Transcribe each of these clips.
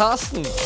podkasten.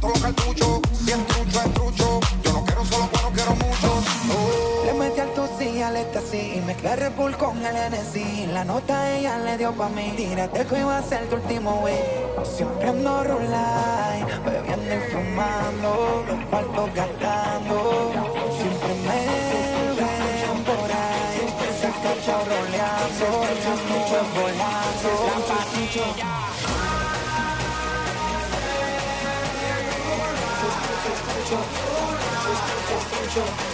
Carsten. marihuana tenemos todo cartucho. Si es trucho, es trucho. Yo no quiero solo cuero, quiero mucho. Oh. Le metí al sí al éxtasis. Mezclé Red Bull con el NSI. La nota ella le dio pa' mí. Tírate que iba a ser tu último wey. Siempre ando rulay, bebiendo y fumando, los cuartos gastando. Siempre me ven por ahí, se ha cachado roleando, las nubes volando. Thank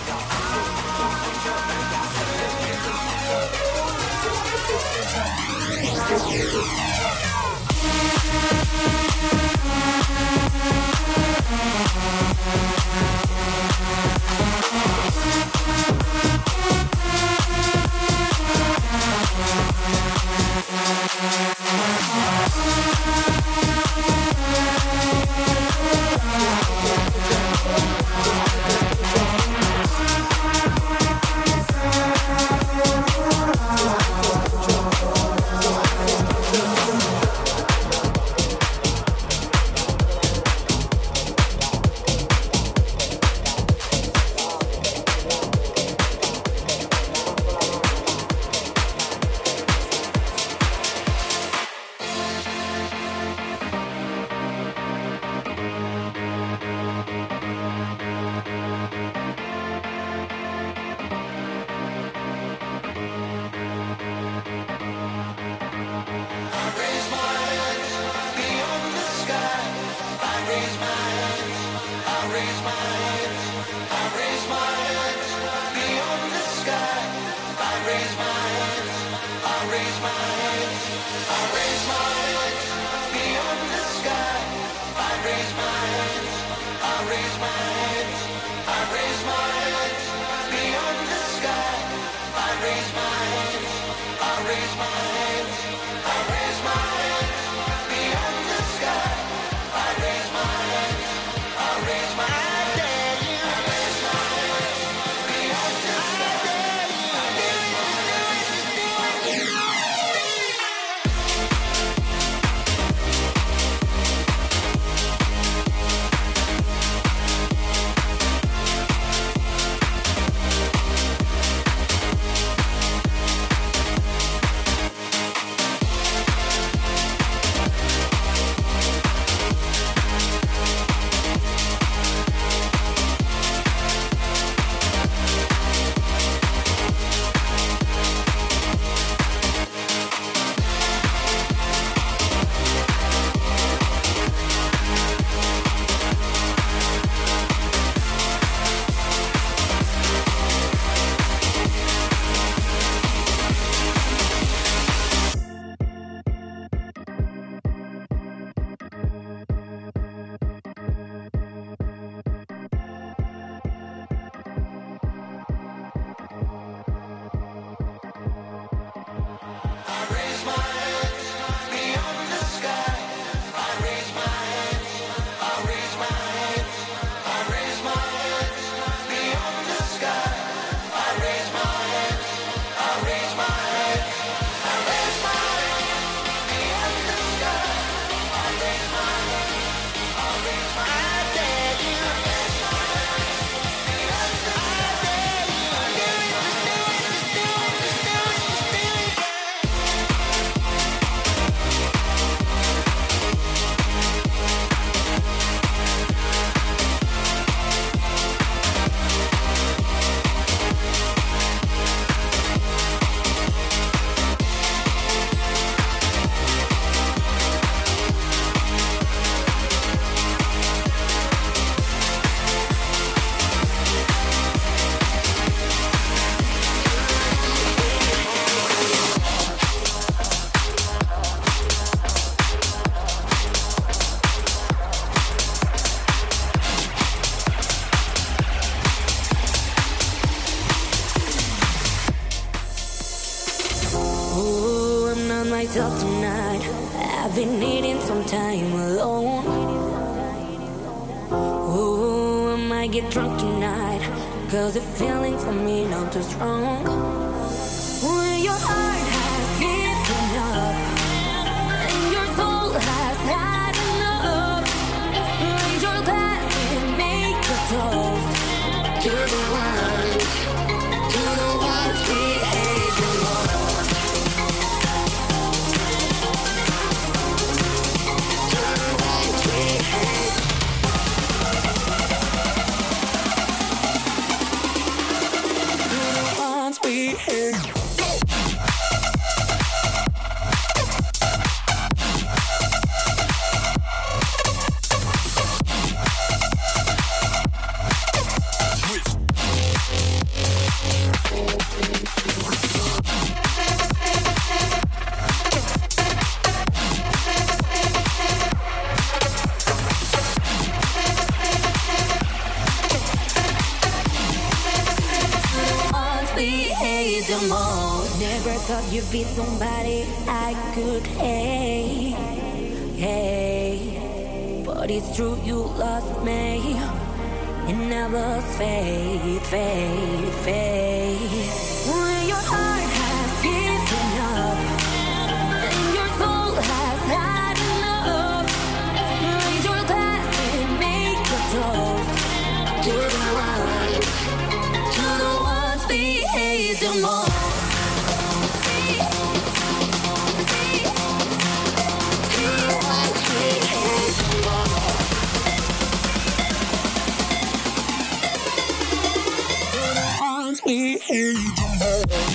we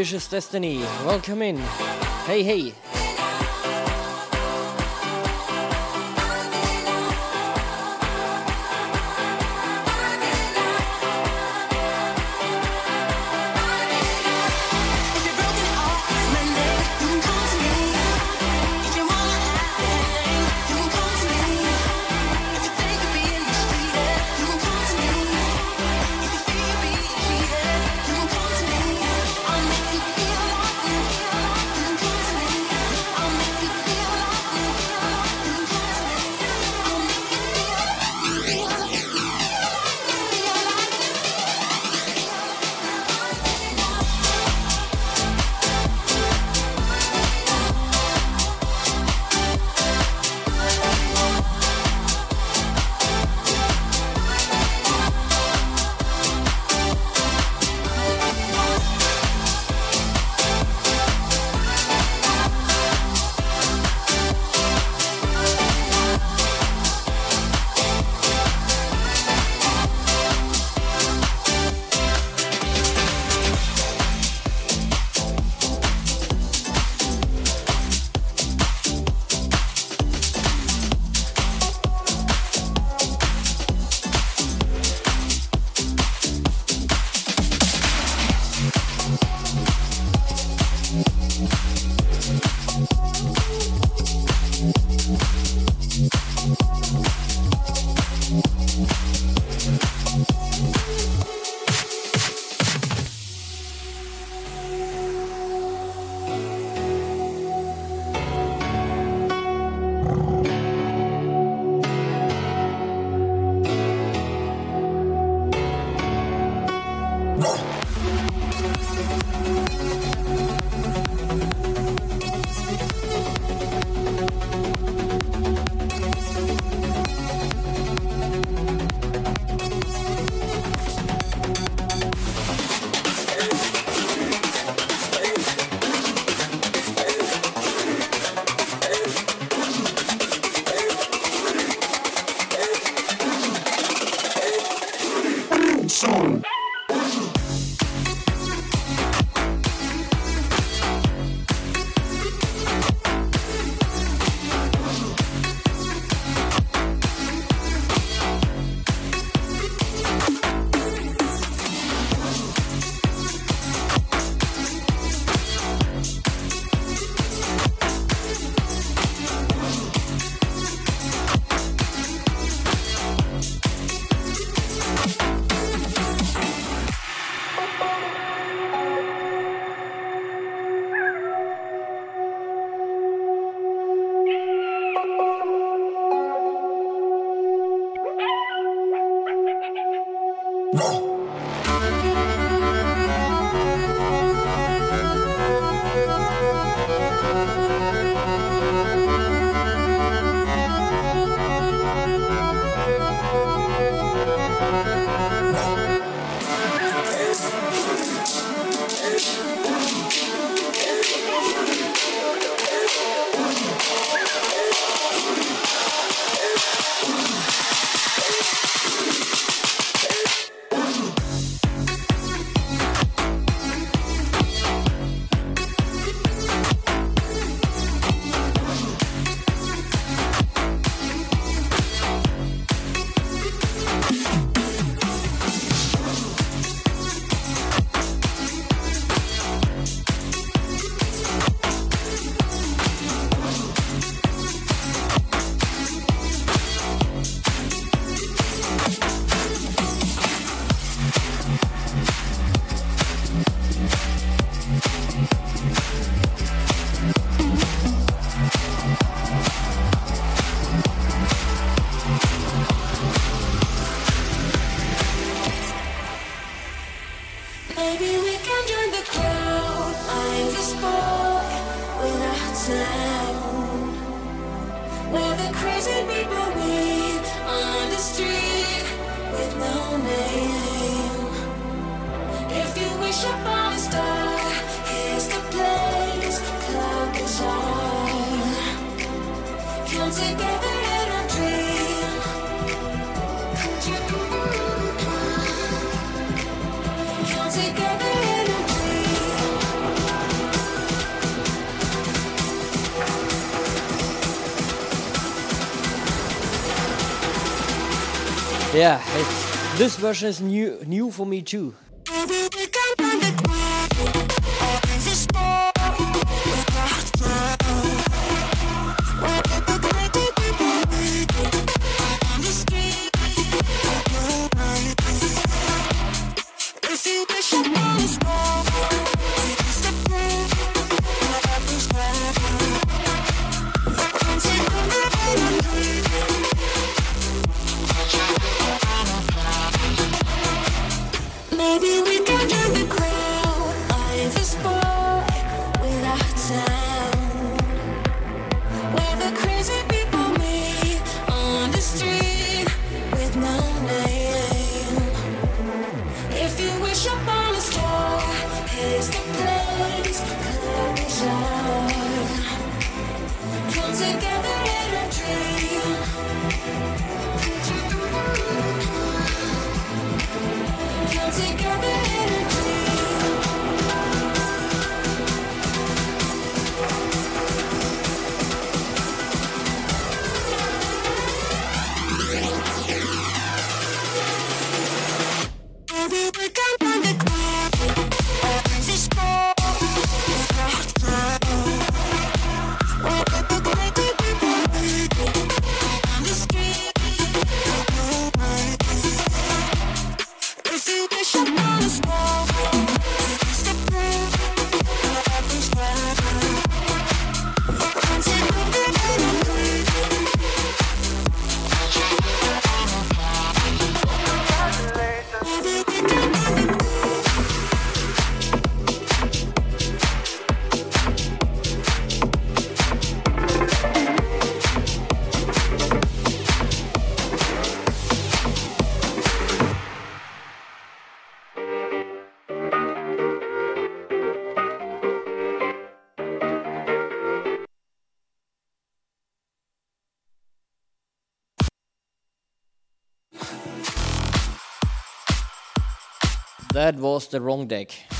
Vicious Destiny. Welcome in. Hey, hey. This version is new new for me too. That was the wrong deck.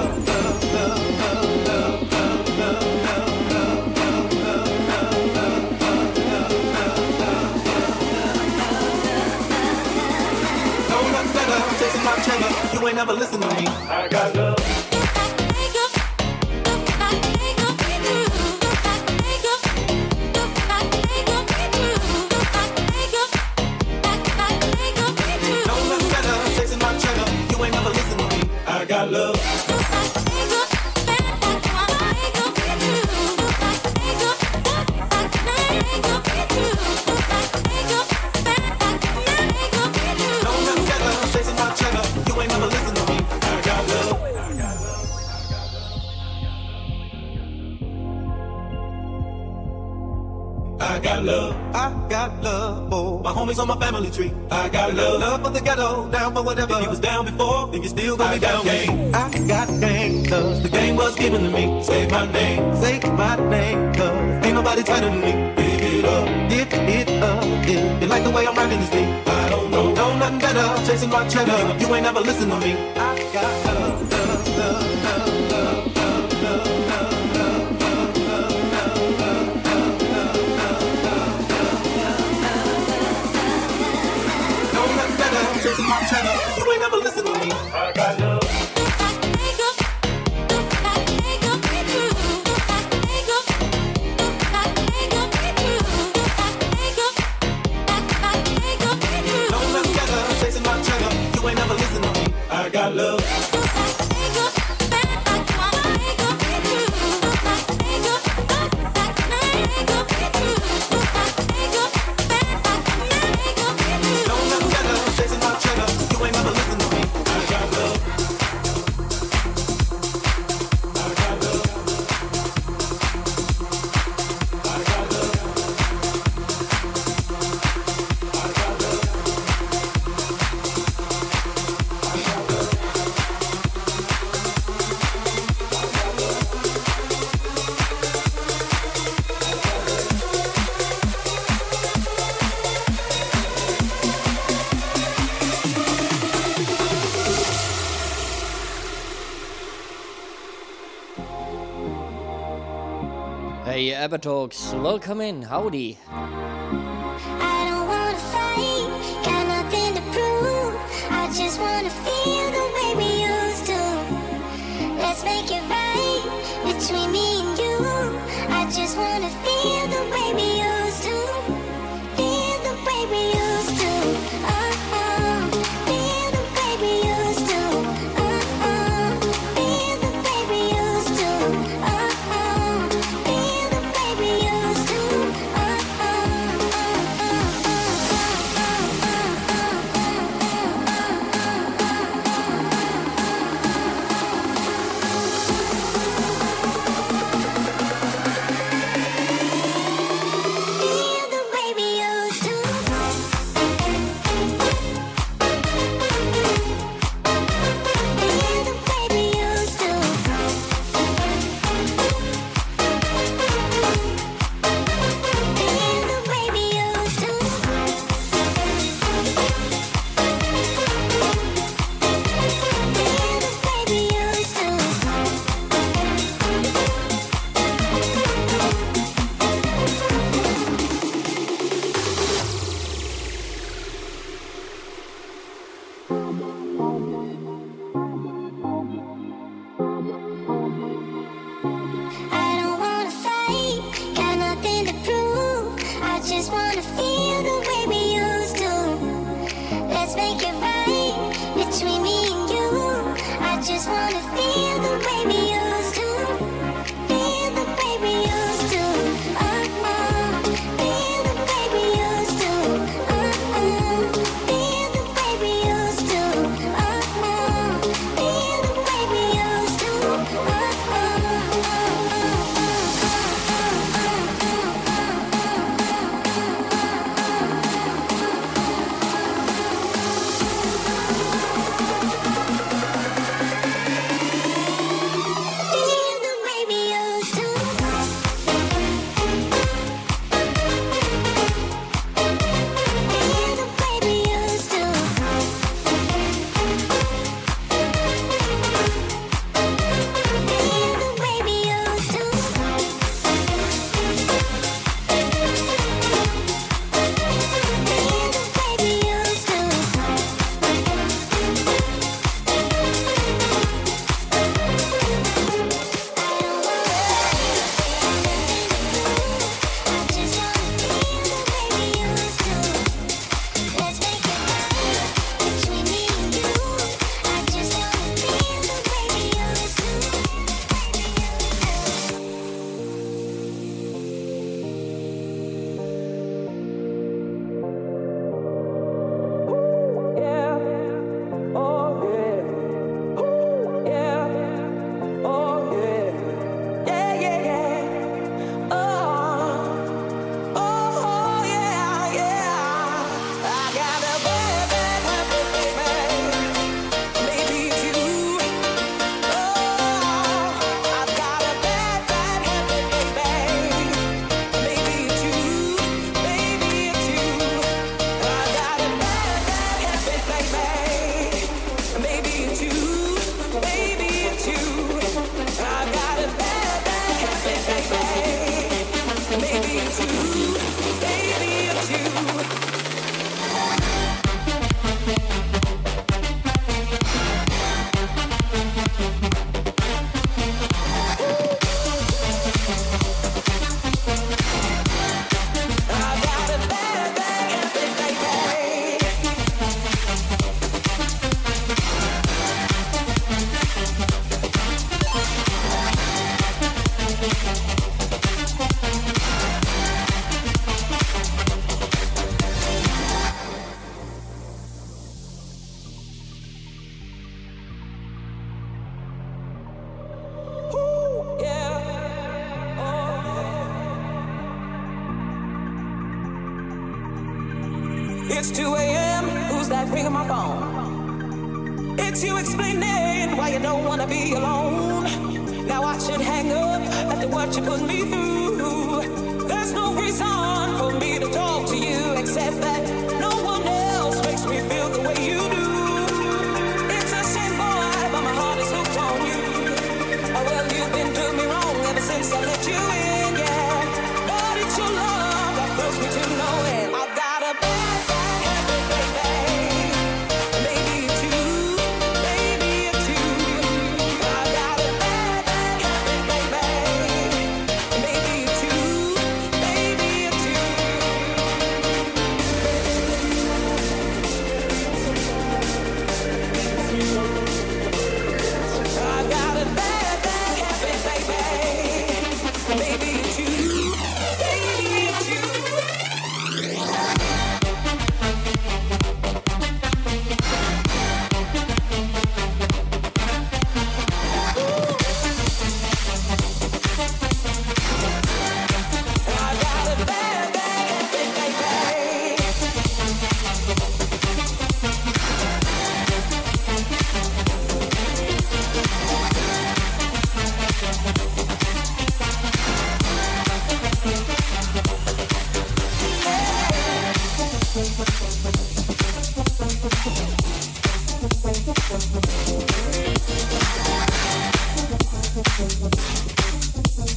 better. Chasing you ain't never listen to me. I got love. I got love. Love for the ghetto, down for whatever. If you was down before, then you still gonna be down. Game. I got game, cause the game was given to me. Say my name, say my name, cause ain't nobody tighter than me. Give it up, give it up. If you like the way I'm rocking this beat, I don't know, know nothing better. Chasing my cheddar, you ain't never listen to me. I got love, love, love, love, love, Talks. Welcome in. Howdy.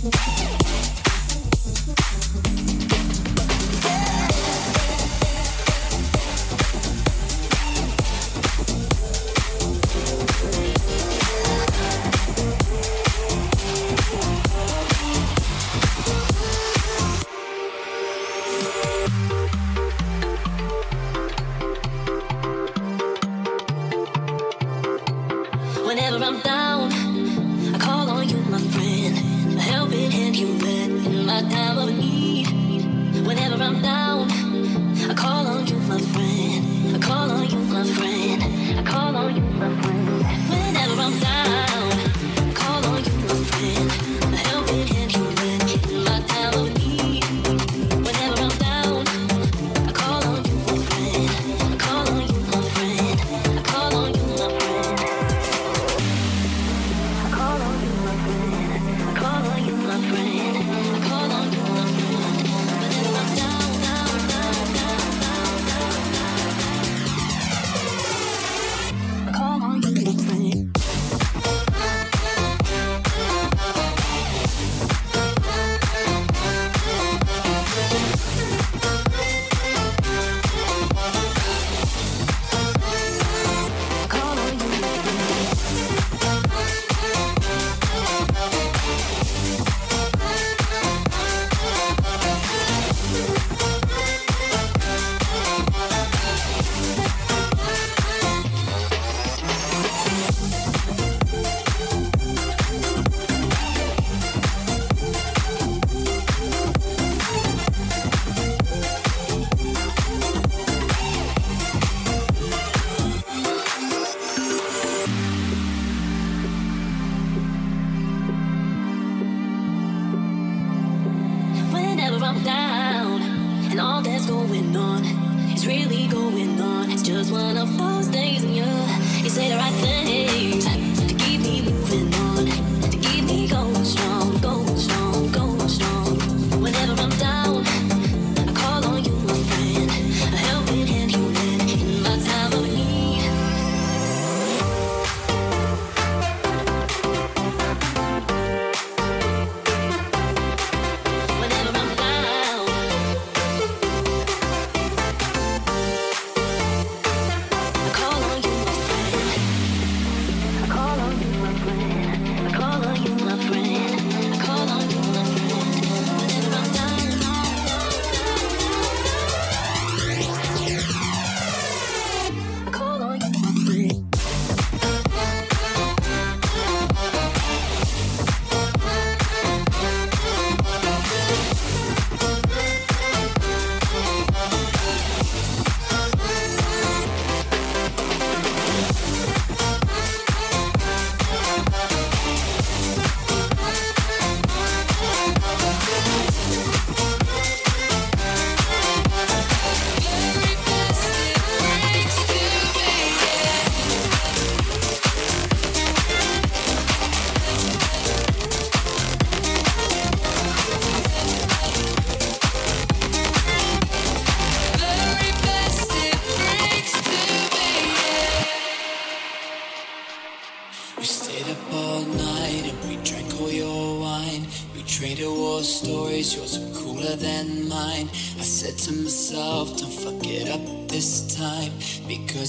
Thank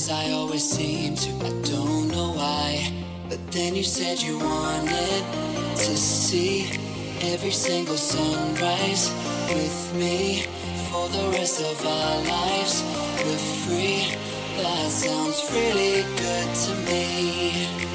I always seem to. I don't know why, but then you said you wanted to see every single sunrise with me for the rest of our lives. We're free. That sounds really good to me.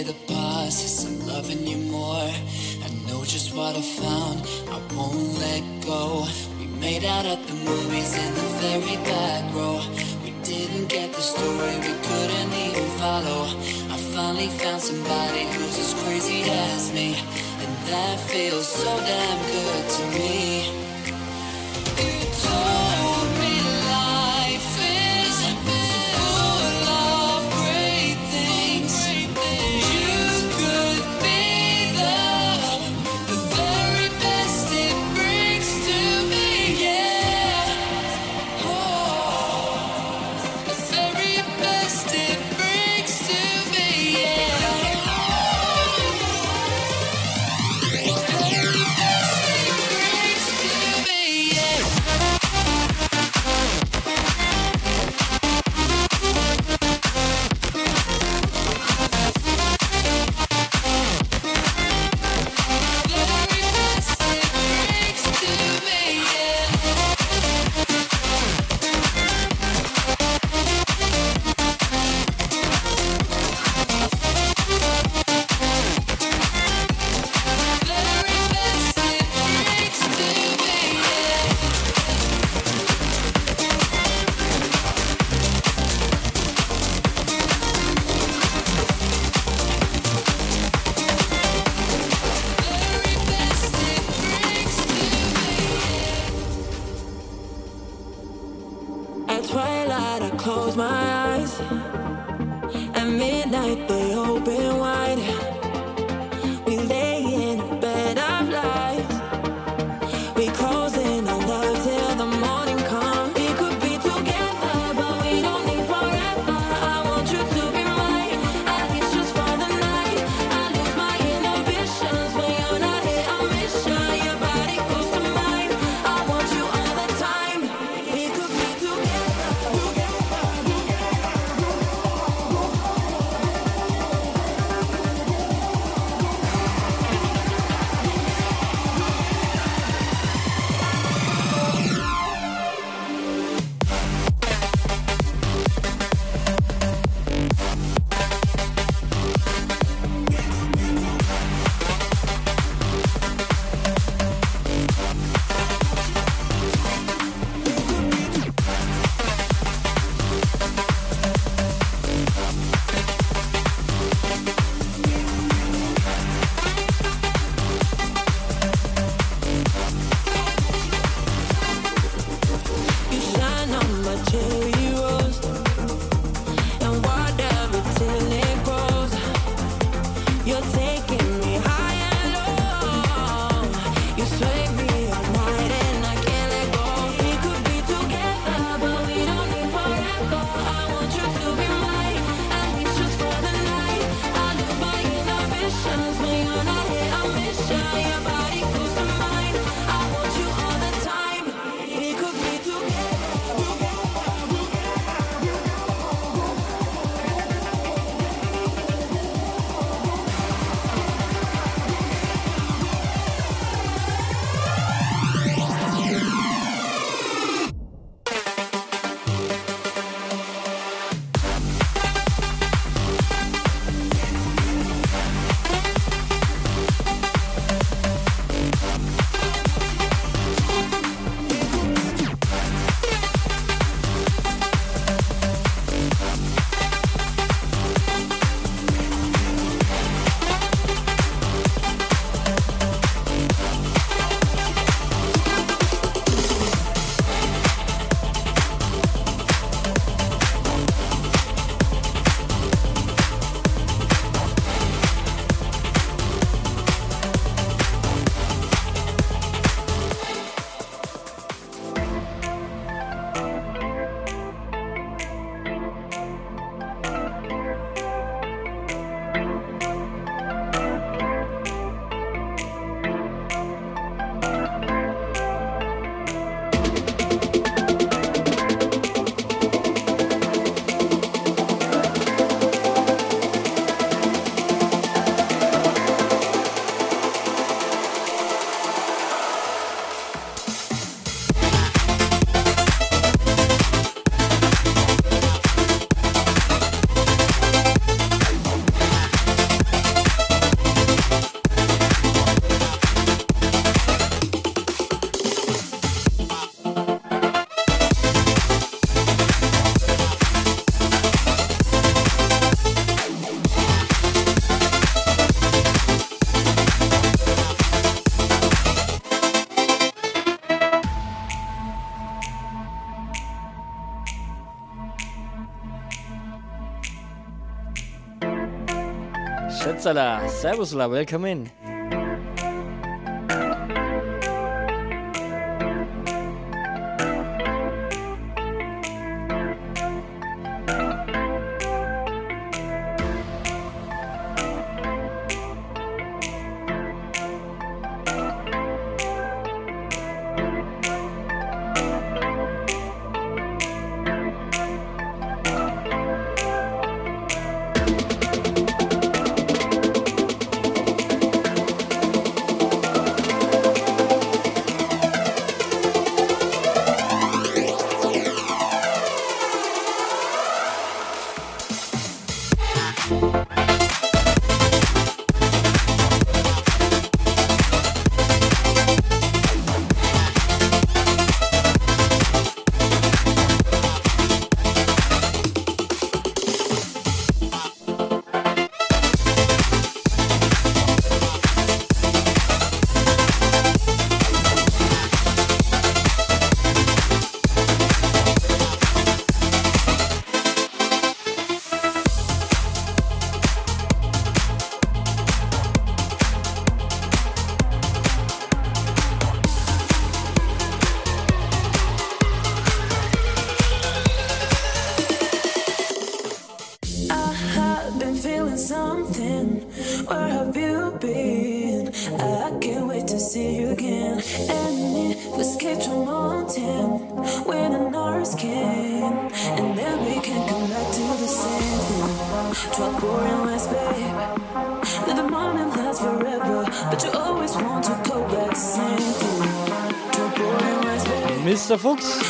we found. I won't let go. We made out at the movies in the very back row. We didn't get the story we couldn't even follow. I finally found somebody. Hoppsala, Servusla, welcome in. Mr.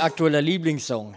aktueller Lieblingssong.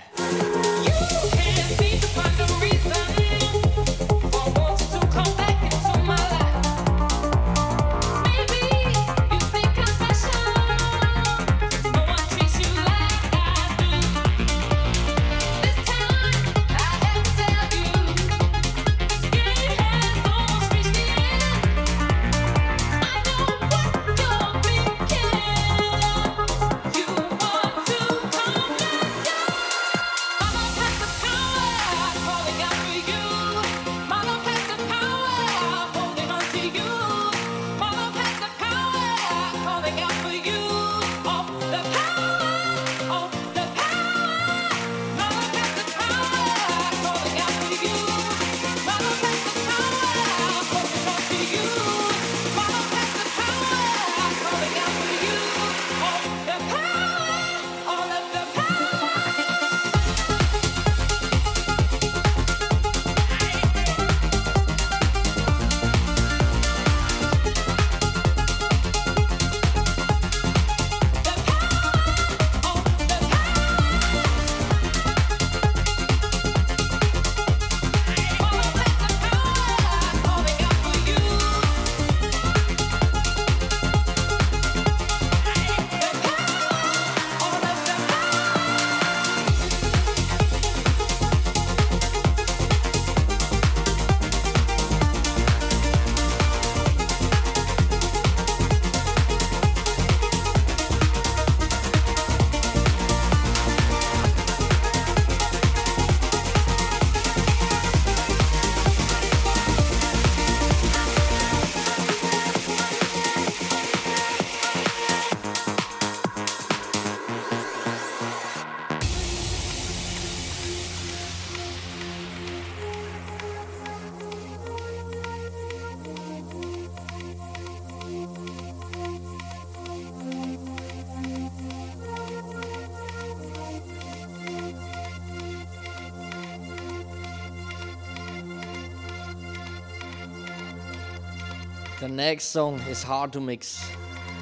next song is hard to mix.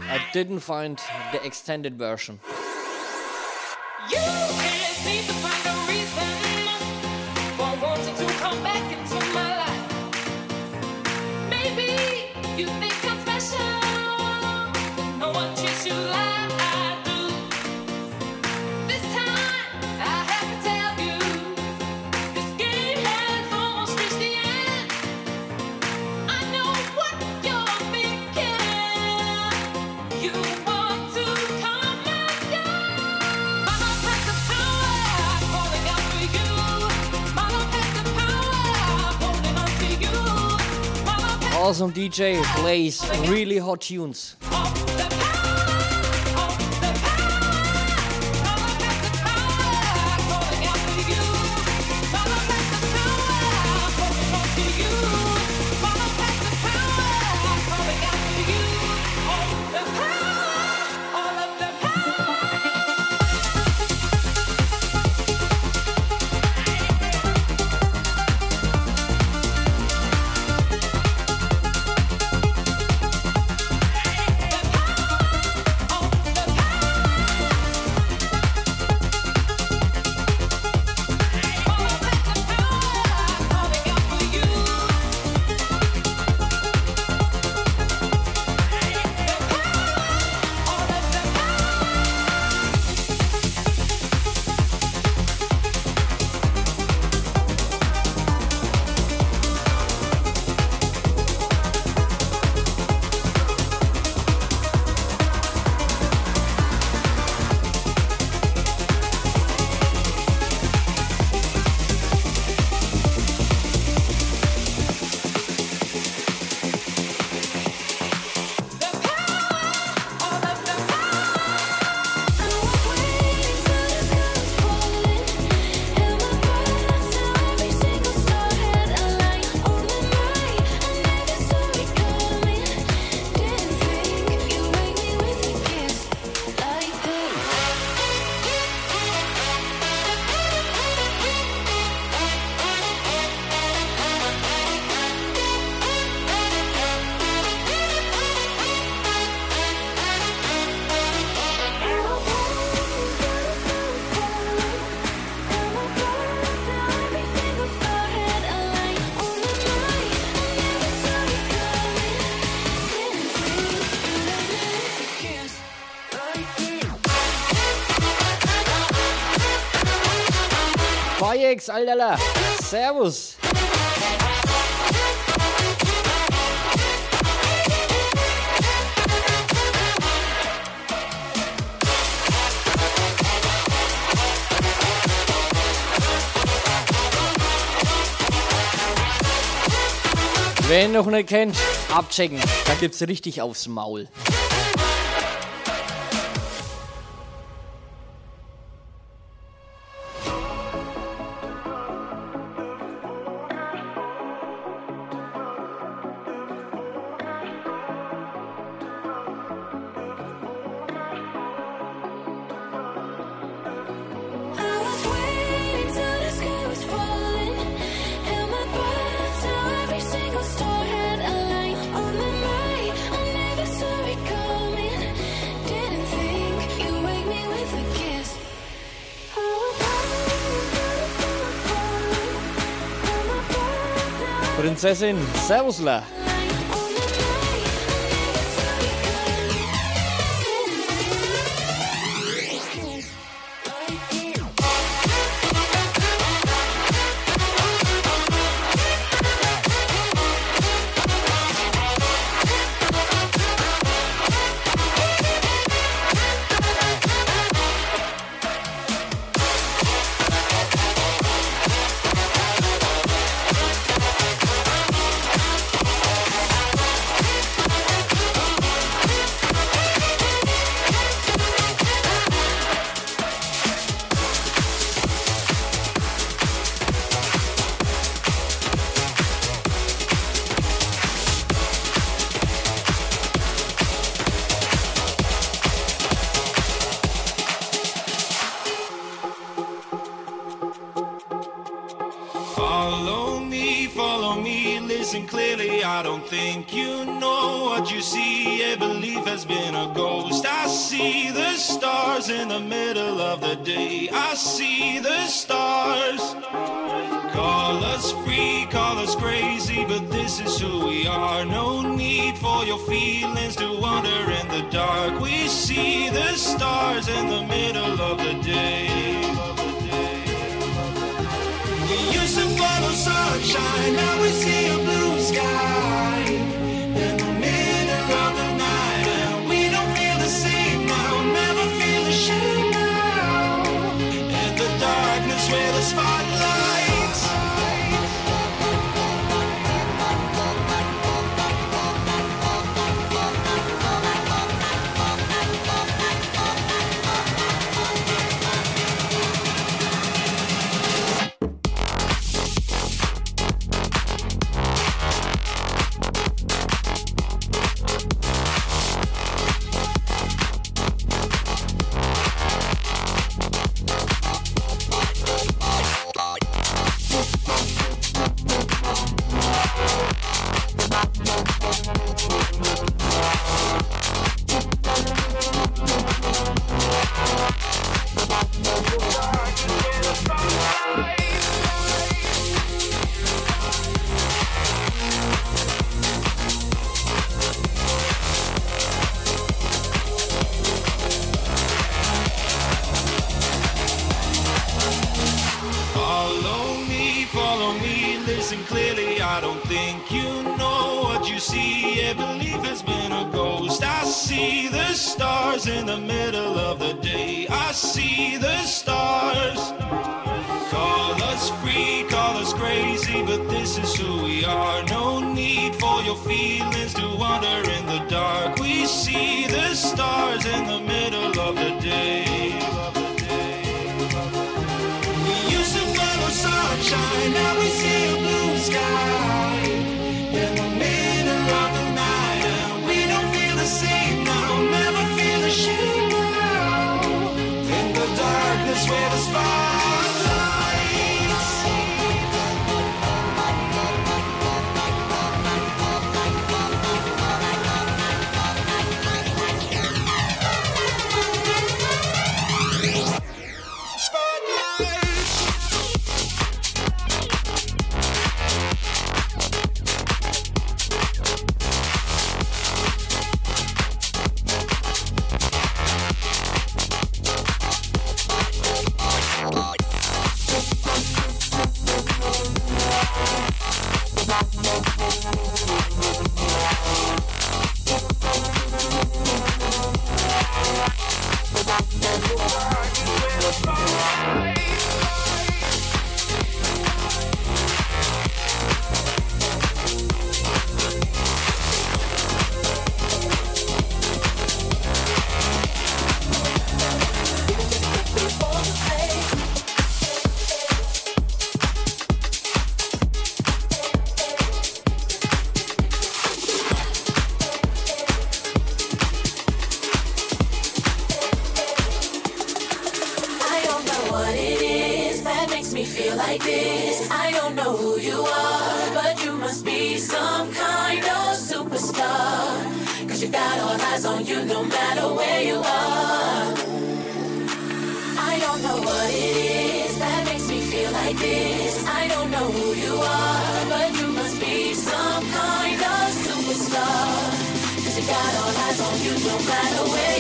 I didn't find the extended version. awesome DJ plays really hot tunes. Ajax, Alter. Servus. Wer noch nicht kennt, abchecken. Da gibt's richtig aufs Maul. Prinzessin. Servusla. satisfied. don't know what it is that makes me feel like this. I don't know who you are, but you must be some kind of superstar. Cause you got all eyes on you no matter where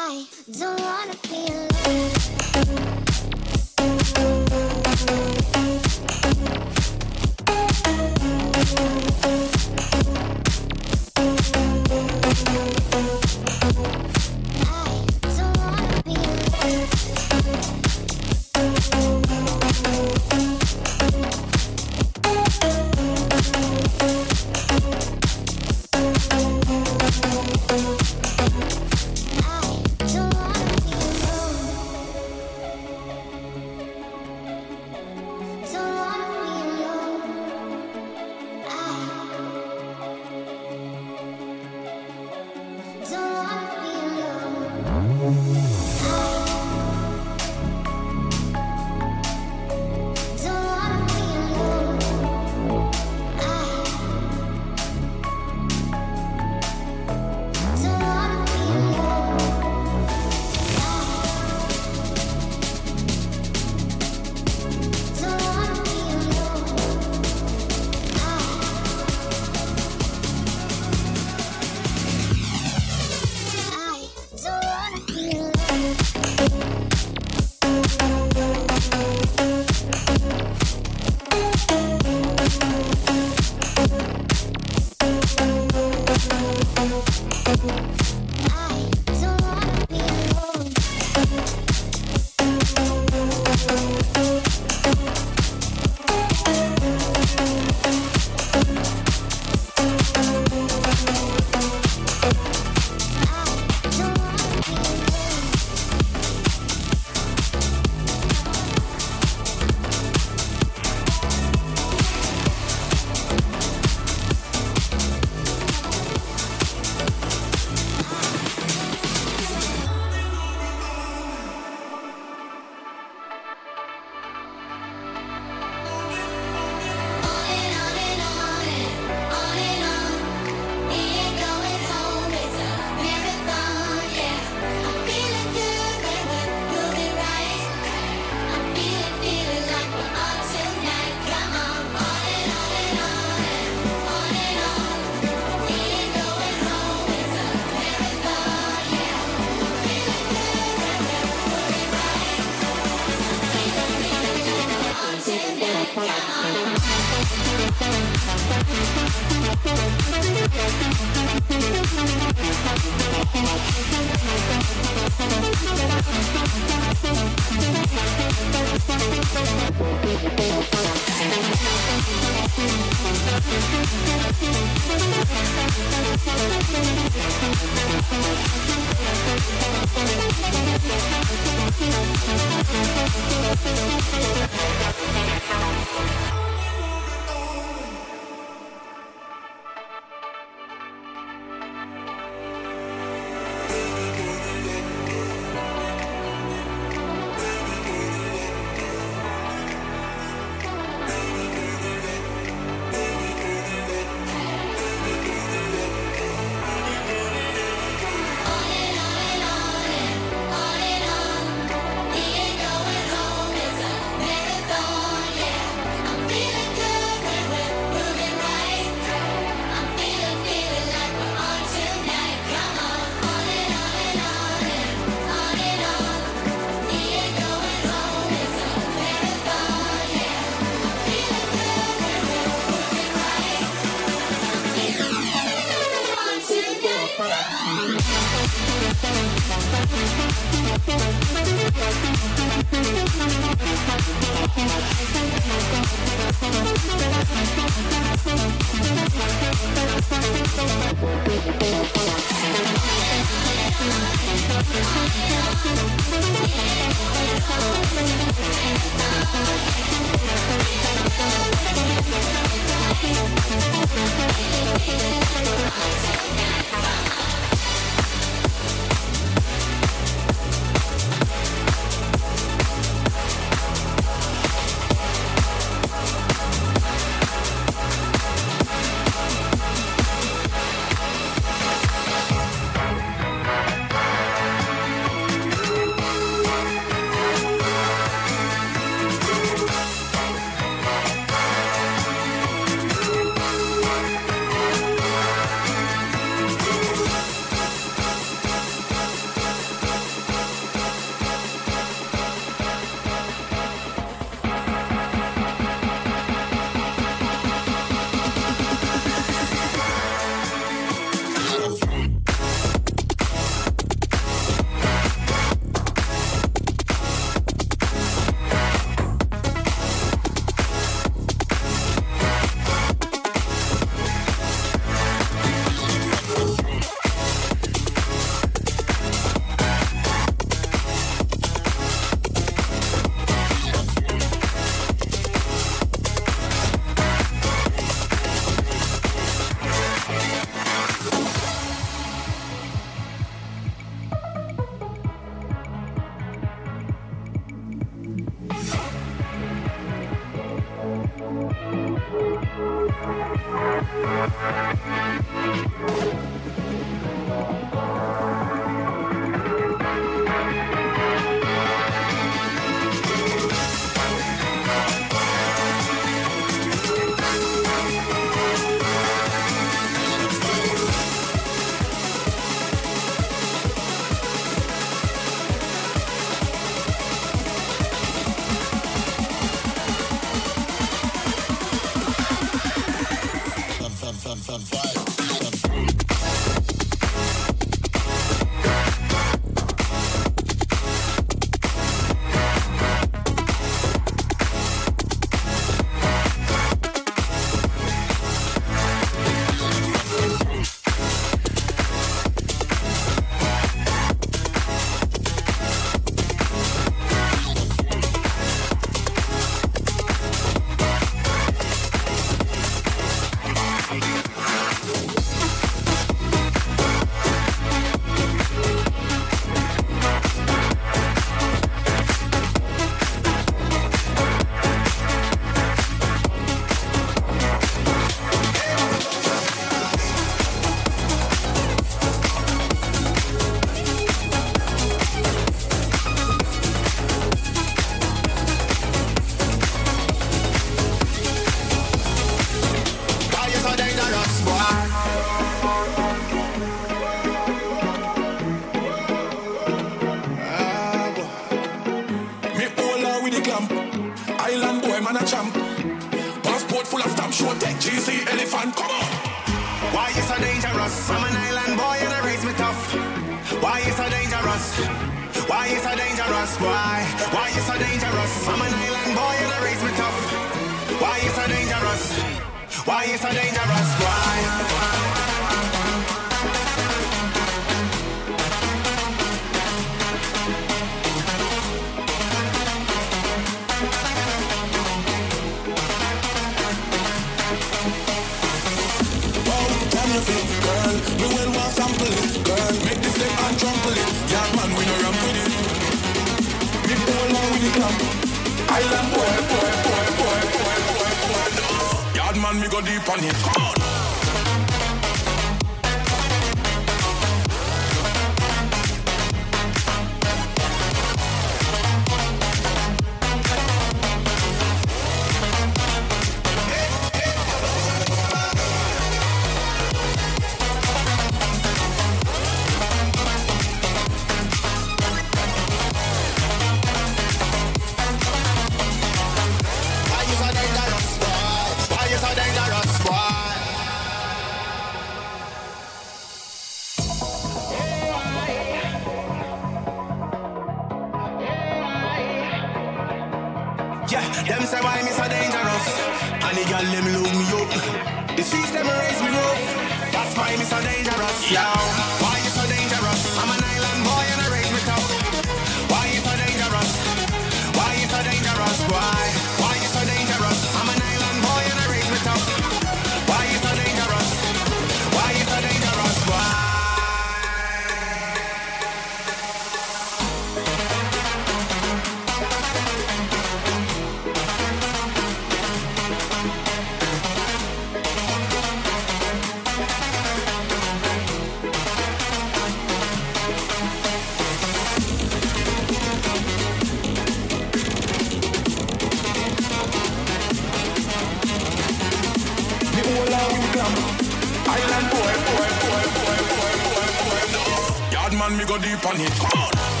man, me go deep on it. Come on.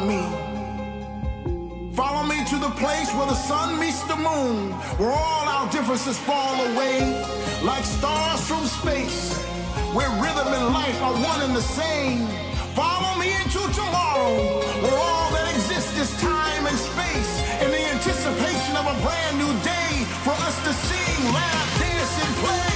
follow me. Follow me to the place where the sun meets the moon, where all our differences fall away like stars from space, where rhythm and life are one and the same. Follow me into tomorrow, where all that exists is time and space, in the anticipation of a brand new day for us to sing, laugh, dance, and play.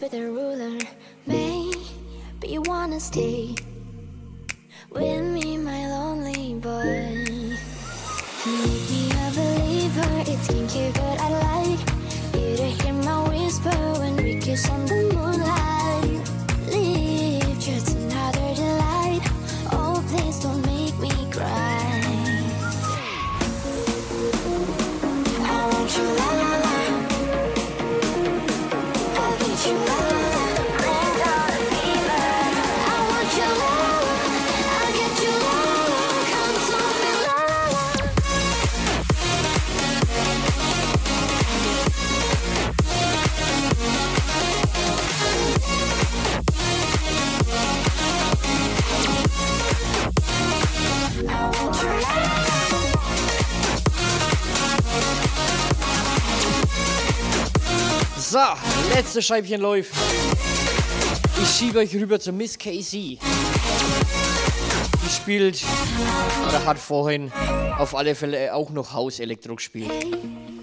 The ruler. Maybe you wanna stay with me, my lonely boy. Letzte Scheibchen läuft. Ich schiebe euch rüber zu Miss Casey. Die spielt oder hat vorhin auf alle Fälle auch noch Haus-Elektro gespielt.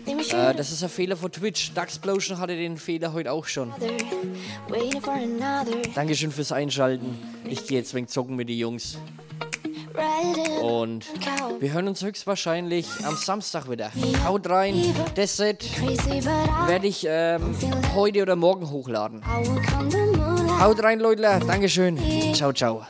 Äh, das ist ein Fehler von Twitch. Duxplosion hatte den Fehler heute auch schon. Dankeschön fürs Einschalten. Ich gehe jetzt wegen zocken mit den Jungs. Und wir hören uns höchstwahrscheinlich am Samstag wieder. Haut rein. Das Set werde ich ähm, heute oder morgen hochladen. Haut rein, Leute. Dankeschön. Ciao, ciao.